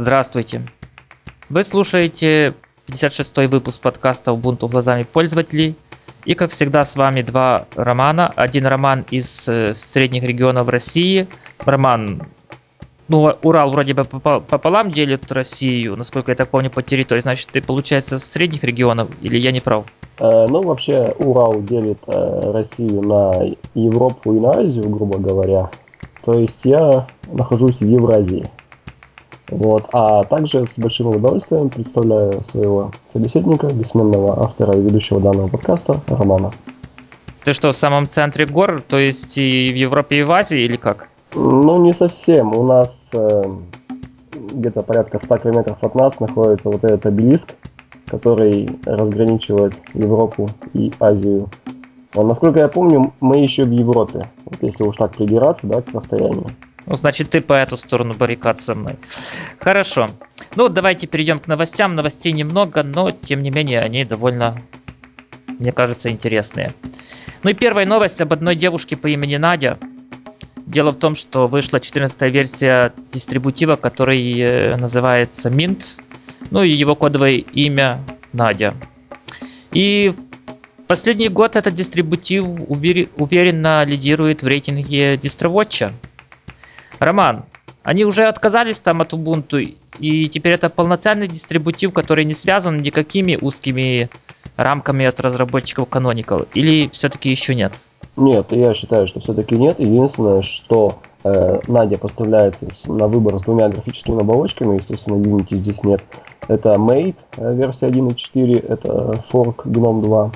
Здравствуйте. Вы слушаете 56-й выпуск подкаста Ubuntu глазами пользователей. И как всегда с вами два романа. Один роман из э, средних регионов России. Роман, ну Урал вроде бы пополам делит Россию, насколько я так помню, по территории. Значит, ты получается с средних регионов или я не прав? Э, ну, вообще, Урал делит э, Россию на Европу и на Азию, грубо говоря. То есть я нахожусь в Евразии. Вот. А также с большим удовольствием представляю своего собеседника, бессменного автора и ведущего данного подкаста, Романа. Ты что, в самом центре гор, то есть и в Европе, и в Азии, или как? Ну, не совсем. У нас э, где-то порядка 100 километров от нас находится вот этот обелиск, который разграничивает Европу и Азию. Но, насколько я помню, мы еще в Европе, вот если уж так придираться, да, к расстоянию. Ну, значит, ты по эту сторону баррикад со мной. Хорошо. Ну, давайте перейдем к новостям. Новостей немного, но, тем не менее, они довольно, мне кажется, интересные. Ну и первая новость об одной девушке по имени Надя. Дело в том, что вышла 14 версия дистрибутива, который э, называется Mint. Ну и его кодовое имя Надя. И последний год этот дистрибутив уверенно лидирует в рейтинге DistroWatch. Роман, они уже отказались там от Ubuntu, и теперь это полноценный дистрибутив, который не связан никакими узкими рамками от разработчиков Canonical, или все-таки еще нет? Нет, я считаю, что все-таки нет. Единственное, что э, Надя поставляется на выбор с двумя графическими оболочками, естественно, Unity здесь нет. Это Mate э, версия 1.4, это Fork GNOME 2.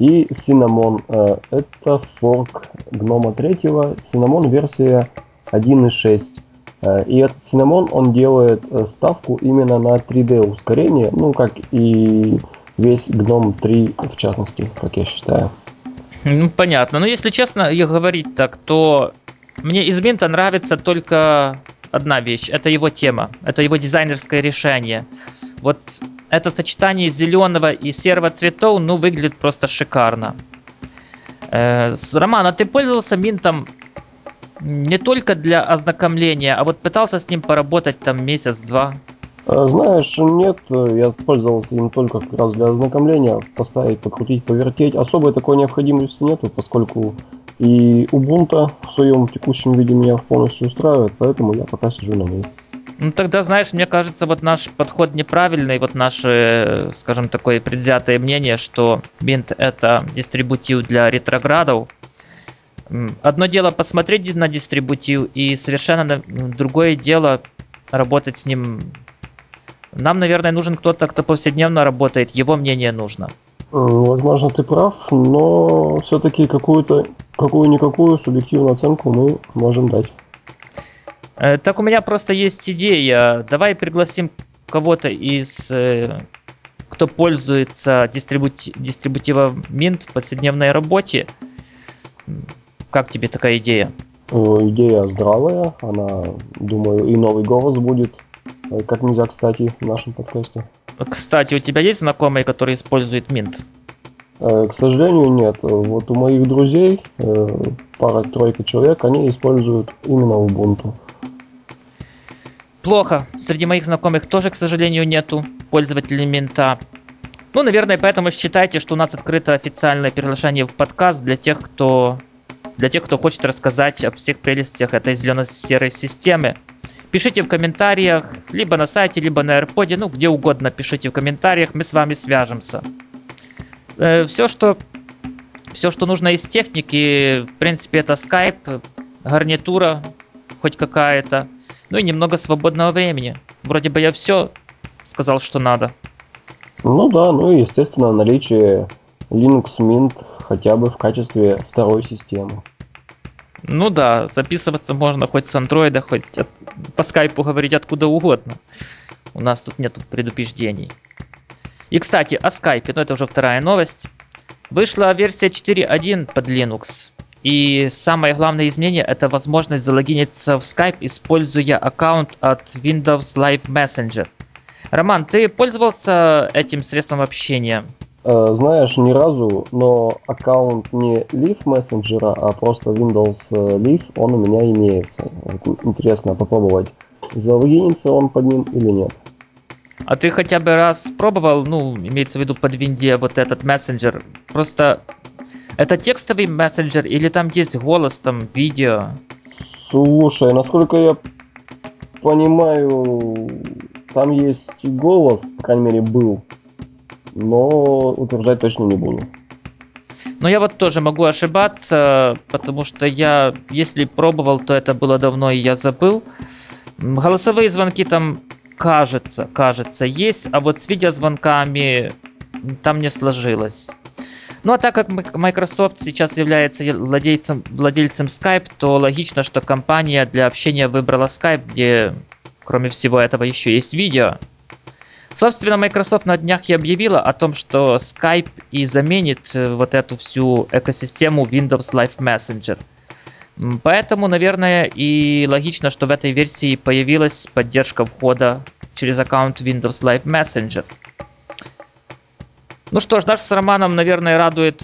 И Cinnamon, э, это Fork GNOME 3, Cinnamon версия 1.6. Э, и этот Cinnamon, он делает э, ставку именно на 3D ускорение, ну, как и весь GNOME 3 в частности, как я считаю. Ну, понятно. Но если честно и говорить так, то мне из Минта нравится только одна вещь. Это его тема. Это его дизайнерское решение. Вот это сочетание зеленого и серого цветов, ну, выглядит просто шикарно. Э, Роман, а ты пользовался Минтом не только для ознакомления, а вот пытался с ним поработать там месяц-два. Э, знаешь, нет, я пользовался им только как раз для ознакомления, поставить, покрутить, повертеть. Особой такой необходимости нету, поскольку и Ubuntu в своем текущем виде меня полностью устраивает, поэтому я пока сижу на ней. Ну тогда, знаешь, мне кажется, вот наш подход неправильный, вот наше, скажем, такое предвзятое мнение, что Mint это дистрибутив для ретроградов, Одно дело посмотреть на дистрибутив, и совершенно другое дело работать с ним. Нам, наверное, нужен кто-то, кто повседневно работает, его мнение нужно. Возможно, ты прав, но все-таки какую-то, какую-никакую субъективную оценку мы можем дать. Э, так у меня просто есть идея. Давай пригласим кого-то из э, кто пользуется дистрибути- дистрибутивом Mint в повседневной работе. Как тебе такая идея? Идея здравая, она, думаю, и новый голос будет, э, как нельзя, кстати, в нашем подкасте. Кстати, у тебя есть знакомые, которые используют Mint? Э, к сожалению, нет. Вот у моих друзей, э, пара-тройка человек, они используют именно Ubuntu. Плохо. Среди моих знакомых тоже, к сожалению, нету пользователей Минта. Ну, наверное, поэтому считайте, что у нас открыто официальное приглашение в подкаст для тех, кто для тех, кто хочет рассказать о всех прелестях этой зелено-серой системы. Пишите в комментариях, либо на сайте, либо на AirPod, ну где угодно пишите в комментариях, мы с вами свяжемся. Э, все, что, все, что нужно из техники, в принципе, это Skype, гарнитура хоть какая-то, ну и немного свободного времени. Вроде бы я все сказал, что надо. Ну да, ну и естественно наличие Linux Mint хотя бы в качестве второй системы. Ну да, записываться можно хоть с андроида, хоть от, по скайпу говорить откуда угодно. У нас тут нет предупреждений. И, кстати, о скайпе, ну это уже вторая новость. Вышла версия 4.1 под Linux. И самое главное изменение это возможность залогиниться в Skype, используя аккаунт от Windows Live Messenger. Роман, ты пользовался этим средством общения? Э, знаешь, ни разу, но аккаунт не Leaf Messenger, а просто Windows э, Leaf, он у меня имеется. интересно попробовать залогинится он под ним или нет. А ты хотя бы раз пробовал, ну, имеется в виду под винде вот этот мессенджер? Просто это текстовый мессенджер или там есть голос, там видео? Слушай, насколько я понимаю, там есть голос, по крайней мере, был, но утверждать точно не буду. Но я вот тоже могу ошибаться, потому что я, если пробовал, то это было давно и я забыл. Голосовые звонки там, кажется, кажется, есть, а вот с видеозвонками там не сложилось. Ну а так как Microsoft сейчас является владельцем, владельцем Skype, то логично, что компания для общения выбрала Skype, где кроме всего этого еще есть видео. Собственно, Microsoft на днях и объявила о том, что Skype и заменит э, вот эту всю экосистему Windows Live Messenger. Поэтому, наверное, и логично, что в этой версии появилась поддержка входа через аккаунт Windows Live Messenger. Ну что ж, наш с Романом, наверное, радует...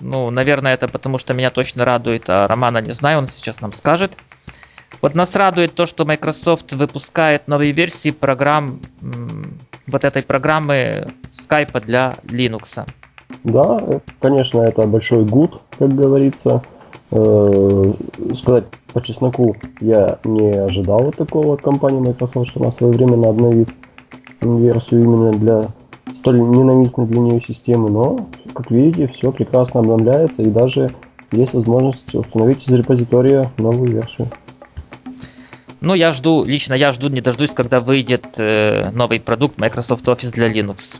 Ну, наверное, это потому, что меня точно радует, а Романа не знаю, он сейчас нам скажет. Вот нас радует то, что Microsoft выпускает новые версии программ, вот этой программы Skype для Linux. Да, конечно, это большой гуд, как говорится. Э, сказать по чесноку, я не ожидал от такого от компании Microsoft, что она своевременно обновит версию именно для столь ненавистной для нее системы, но, как видите, все прекрасно обновляется и даже есть возможность установить из репозитория новую версию. Ну, я жду, лично я жду, не дождусь, когда выйдет э, новый продукт Microsoft Office для Linux.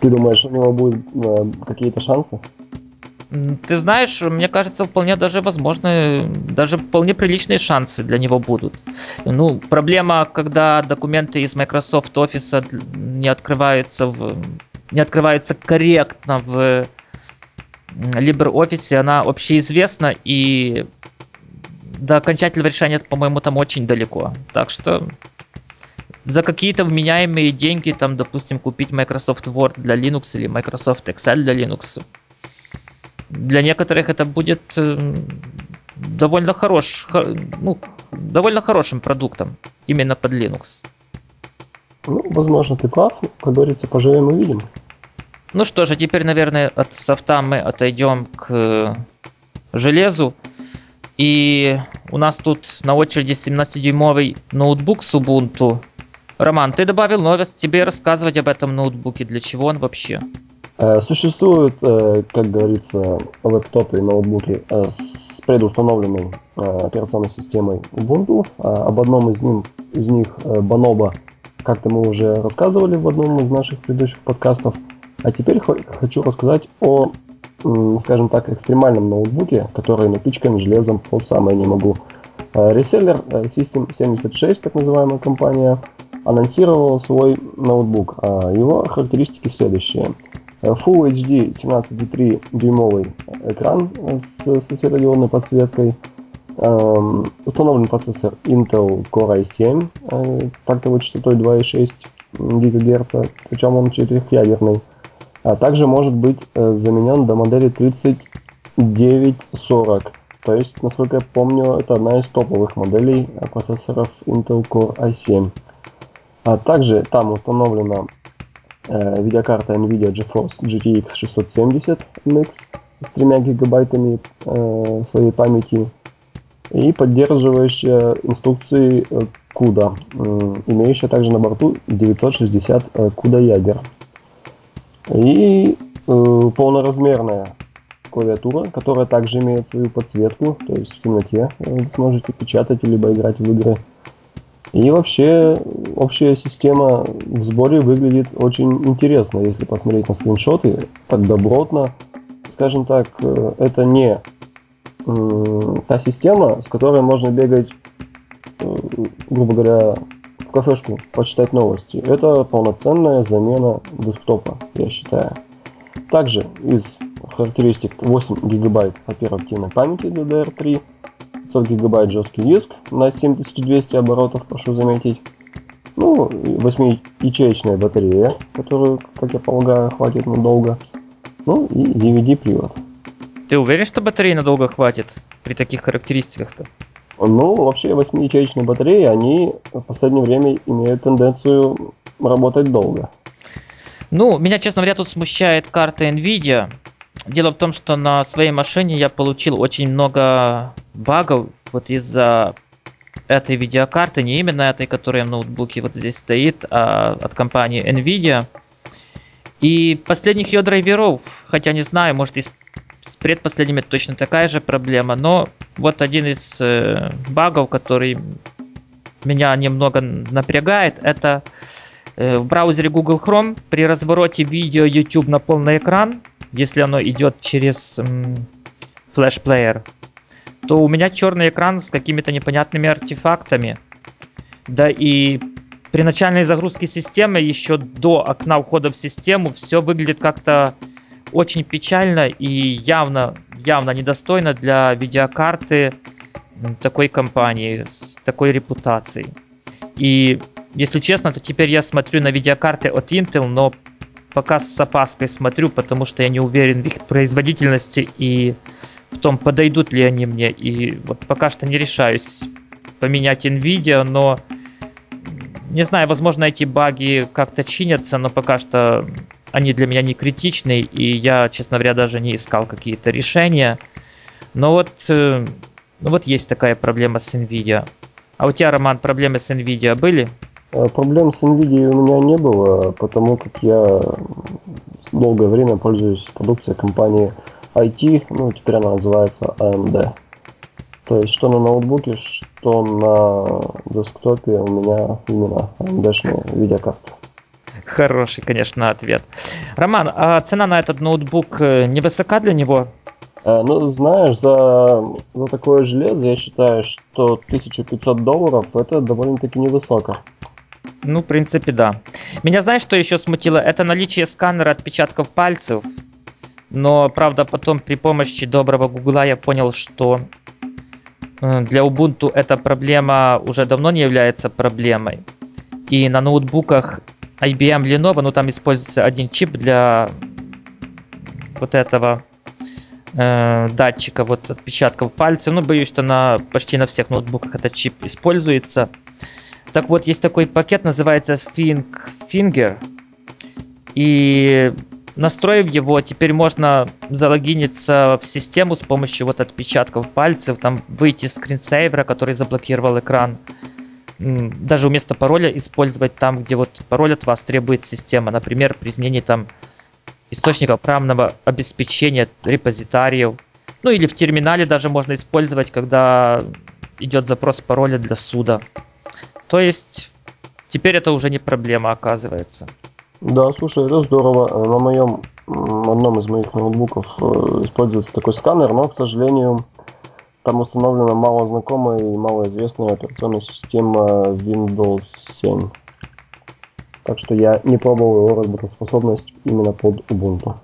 Ты думаешь, у него будут э, какие-то шансы? Ты знаешь, мне кажется, вполне даже возможны, даже вполне приличные шансы для него будут. Ну, проблема, когда документы из Microsoft Office не открываются в, не открываются корректно в LibreOffice, она общеизвестна, и до окончательного решения, по-моему, там очень далеко. Так что за какие-то вменяемые деньги, там, допустим, купить Microsoft Word для Linux или Microsoft Excel для Linux, для некоторых это будет э, довольно хорош, ну, довольно хорошим продуктом именно под Linux. Ну, возможно, ты прав. Как говорится, поживем и видим. Ну что же, теперь, наверное, от софта мы отойдем к железу. И у нас тут на очереди 17-дюймовый ноутбук с Ubuntu. Роман, ты добавил новость, тебе рассказывать об этом ноутбуке, для чего он вообще? Э, существуют, э, как говорится, лэптопы и ноутбуки э, с предустановленной операционной системой Ubuntu. Об одном из, ним, из них, Bonobo, как-то мы уже рассказывали в одном из наших предыдущих подкастов. А теперь хочу рассказать о скажем так, экстремальном ноутбуке, который напичкан железом по самое не могу. Э, реселлер э, System 76, так называемая компания, анонсировал свой ноутбук. А его характеристики следующие. Э, Full HD 17,3 дюймовый экран с, со светодиодной подсветкой. Эм, установлен процессор Intel Core i7 э, тактовой частотой 2,6 ГГц, причем он четырехъядерный а также может быть э, заменен до модели 3940. То есть, насколько я помню, это одна из топовых моделей э, процессоров Intel Core i7. А также там установлена э, видеокарта NVIDIA GeForce GTX 670 MX с 3 гигабайтами э, своей памяти и поддерживающая инструкции CUDA, э, имеющая также на борту 960 э, CUDA ядер. И э, полноразмерная клавиатура, которая также имеет свою подсветку, то есть в темноте вы сможете печатать либо играть в игры. И вообще общая система в сборе выглядит очень интересно, если посмотреть на скриншоты, так добротно. Скажем так, э, это не э, та система, с которой можно бегать, э, грубо говоря, кафешку почитать новости. Это полноценная замена десктопа, я считаю. Также из характеристик 8 гигабайт оперативной памяти DDR3, 500 гигабайт жесткий диск на 7200 оборотов, прошу заметить. Ну, 8-ячеечная батарея, которую, как я полагаю, хватит надолго. Ну и DVD-привод. Ты уверен, что батареи надолго хватит при таких характеристиках-то? Ну, вообще 8 батареи, они в последнее время имеют тенденцию работать долго. Ну, меня, честно говоря, тут смущает карта NVIDIA. Дело в том, что на своей машине я получил очень много багов вот из-за этой видеокарты, не именно этой, которая в ноутбуке вот здесь стоит, а от компании NVIDIA. И последних ее драйверов, хотя не знаю, может и с предпоследними точно такая же проблема, но вот один из э, багов, который меня немного напрягает, это э, в браузере Google Chrome при развороте видео YouTube на полный экран, если оно идет через флеш-плеер, то у меня черный экран с какими-то непонятными артефактами. Да и при начальной загрузке системы, еще до окна входа в систему, все выглядит как-то очень печально и явно, явно недостойно для видеокарты такой компании, с такой репутацией. И если честно, то теперь я смотрю на видеокарты от Intel, но пока с опаской смотрю, потому что я не уверен в их производительности и в том, подойдут ли они мне. И вот пока что не решаюсь поменять Nvidia, но не знаю, возможно эти баги как-то чинятся, но пока что они для меня не критичны, и я, честно говоря, даже не искал какие-то решения. Но вот, э, ну вот есть такая проблема с Nvidia. А у тебя, Роман, проблемы с Nvidia были? Э, проблем с NVIDIA у меня не было, потому как я долгое время пользуюсь продукцией компании IT, ну теперь она называется AMD. То есть что на ноутбуке, что на десктопе у меня именно AMD-шные видеокарты. Хороший, конечно, ответ. Роман, а цена на этот ноутбук э, невысока для него? Э, ну, знаешь, за, за такое железо я считаю, что 1500 долларов это довольно-таки невысоко. Ну, в принципе, да. Меня знаешь, что еще смутило? Это наличие сканера отпечатков пальцев. Но, правда, потом при помощи доброго гугла я понял, что э, для Ubuntu эта проблема уже давно не является проблемой. И на ноутбуках IBM Lenovo, ну там используется один чип для вот этого э, датчика вот отпечатков пальца. Ну, боюсь, что на почти на всех ноутбуках этот чип используется. Так вот, есть такой пакет, называется Think Finger. И настроив его, теперь можно залогиниться в систему с помощью вот отпечатков пальцев, там выйти с скринсейвера, который заблокировал экран. Даже вместо пароля использовать там, где вот пароль от вас требует система. Например, при изменении там источника программного обеспечения, репозитариев. Ну или в терминале даже можно использовать, когда идет запрос пароля для суда. То есть теперь это уже не проблема оказывается. Да, слушай, это здорово. На моем одном из моих ноутбуков э, используется такой сканер, но, к сожалению, там установлена малознакомая и малоизвестная операционная система Windows 7. Так что я не пробовал его работоспособность именно под Ubuntu.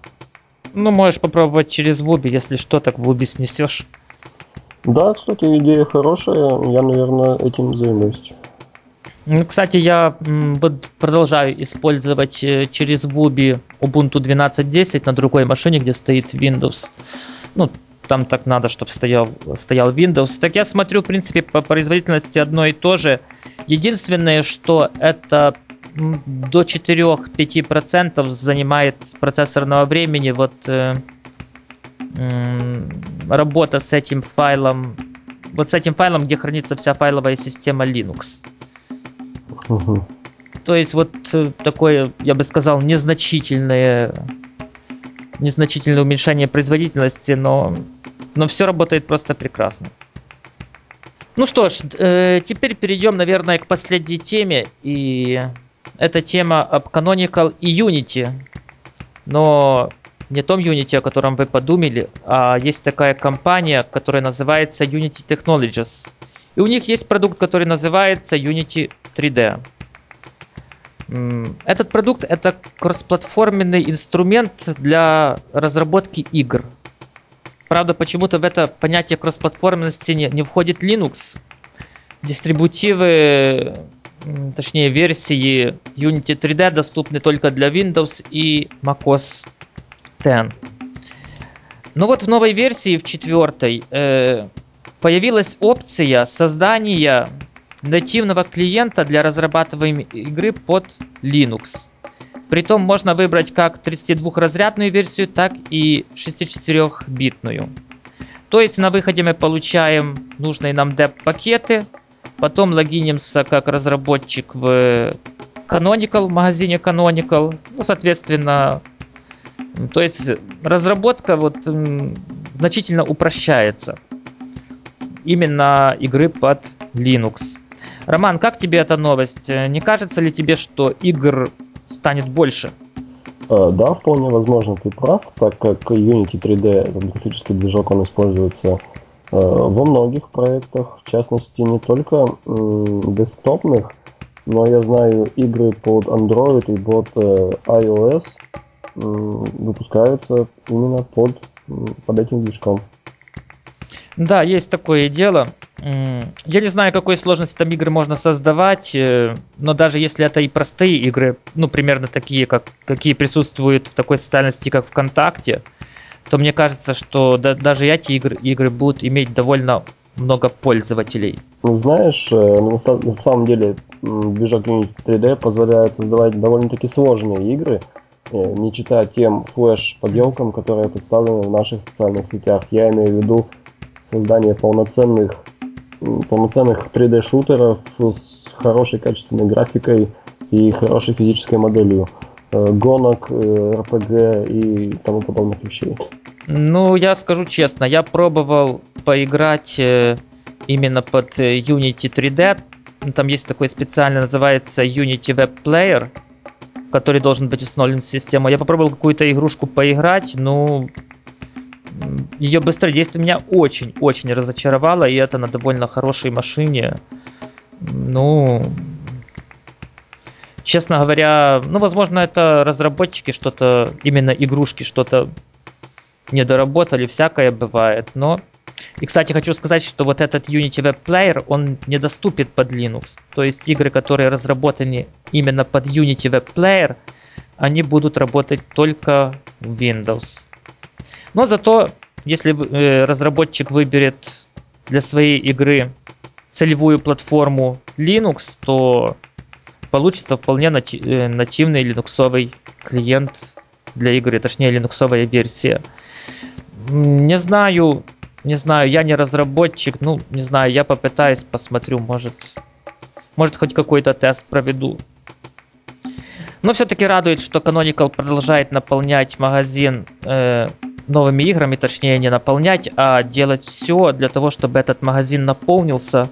Ну, можешь попробовать через Wubi, если что, так Wubi снесешь. Да, кстати, идея хорошая. Я, наверное, этим займусь. Ну, кстати, я продолжаю использовать э, через Wubi Ubuntu 12.10 на другой машине, где стоит Windows. Ну, там так надо, чтобы стоял, стоял Windows. Так я смотрю, в принципе, по производительности одно и то же. Единственное, что это до 4-5% занимает процессорного времени. Вот э, э, работа с этим файлом, вот с этим файлом, где хранится вся файловая система Linux. Угу. То есть вот э, такое, я бы сказал, незначительное, незначительное уменьшение производительности, но, но все работает просто прекрасно. Ну что ж, э, теперь перейдем, наверное, к последней теме. И это тема об Canonical и Unity. Но не том Unity, о котором вы подумали, а есть такая компания, которая называется Unity Technologies. И у них есть продукт, который называется Unity 3D. Этот продукт это кроссплатформенный инструмент для разработки игр. Правда, почему-то в это понятие кроссплатформенности не, не входит Linux. Дистрибутивы, точнее версии Unity 3D доступны только для Windows и macOS 10. Но вот в новой версии, в четвертой, э, появилась опция создания нативного клиента для разрабатываемой игры под Linux. Притом можно выбрать как 32-разрядную версию, так и 64-битную. То есть на выходе мы получаем нужные нам деп-пакеты, потом логинимся как разработчик в Canonical, в магазине Canonical, ну, соответственно, то есть разработка вот значительно упрощается именно игры под Linux. Роман, как тебе эта новость? Не кажется ли тебе, что игр станет больше? Э, да, вполне возможно, ты прав, так как Unity 3D, этот графический движок, он используется э, во многих проектах, в частности, не только десктопных, но я знаю, игры под Android и под э, iOS выпускаются именно под, под этим движком. Да, есть такое дело. Я не знаю, какой сложности там игры можно создавать, э, но даже если это и простые игры, ну, примерно такие, как, какие присутствуют в такой социальной сети, как ВКонтакте, то мне кажется, что да, даже эти игры, игры будут иметь довольно много пользователей. Ну, знаешь, э, на самом деле движок Unity 3D позволяет создавать довольно-таки сложные игры, э, не читая тем флеш-поделкам, которые представлены в наших социальных сетях. Я имею в виду создание полноценных полноценных 3D-шутеров с хорошей качественной графикой и хорошей физической моделью э, гонок, э, и тому подобных вещей. Ну, я скажу честно, я пробовал поиграть э, именно под Unity 3D. Там есть такой специально, называется Unity Web Player, который должен быть установлен в систему. Я попробовал какую-то игрушку поиграть, ну, ее быстродействие меня очень-очень разочаровало, и это на довольно хорошей машине. Ну, честно говоря, ну, возможно, это разработчики что-то, именно игрушки что-то не доработали, всякое бывает, но... И, кстати, хочу сказать, что вот этот Unity Web Player, он недоступен под Linux. То есть игры, которые разработаны именно под Unity Web Player, они будут работать только в Windows. Но зато, если э, разработчик выберет для своей игры целевую платформу Linux, то получится вполне нати- э, нативный линуксовый клиент для игры, точнее линуксовая версия. Не знаю, не знаю, я не разработчик, ну, не знаю, я попытаюсь, посмотрю, может, может хоть какой-то тест проведу. Но все-таки радует, что Canonical продолжает наполнять магазин э, новыми играми, точнее не наполнять, а делать все для того, чтобы этот магазин наполнился.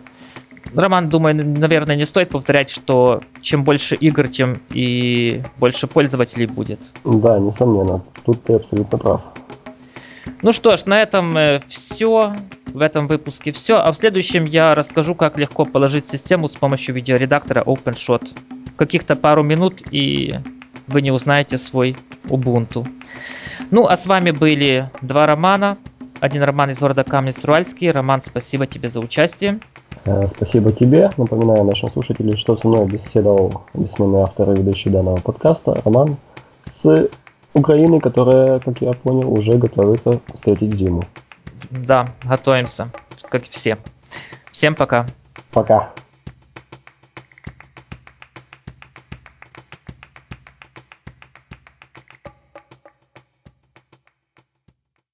Роман, думаю, наверное, не стоит повторять, что чем больше игр, тем и больше пользователей будет. Да, несомненно. Тут ты абсолютно прав. Ну что ж, на этом э, все. В этом выпуске все. А в следующем я расскажу, как легко положить систему с помощью видеоредактора OpenShot. Каких-то пару минут и вы не узнаете свой Ubuntu. Ну, а с вами были два романа. Один роман из города Камнец-Уральский. Роман, спасибо тебе за участие. Э, спасибо тебе. Напоминаю нашим слушателям, что со мной беседовал бессменный автор и ведущий данного подкаста Роман с Украины, которая, как я понял, уже готовится встретить зиму. Да, готовимся, как и все. Всем пока. Пока.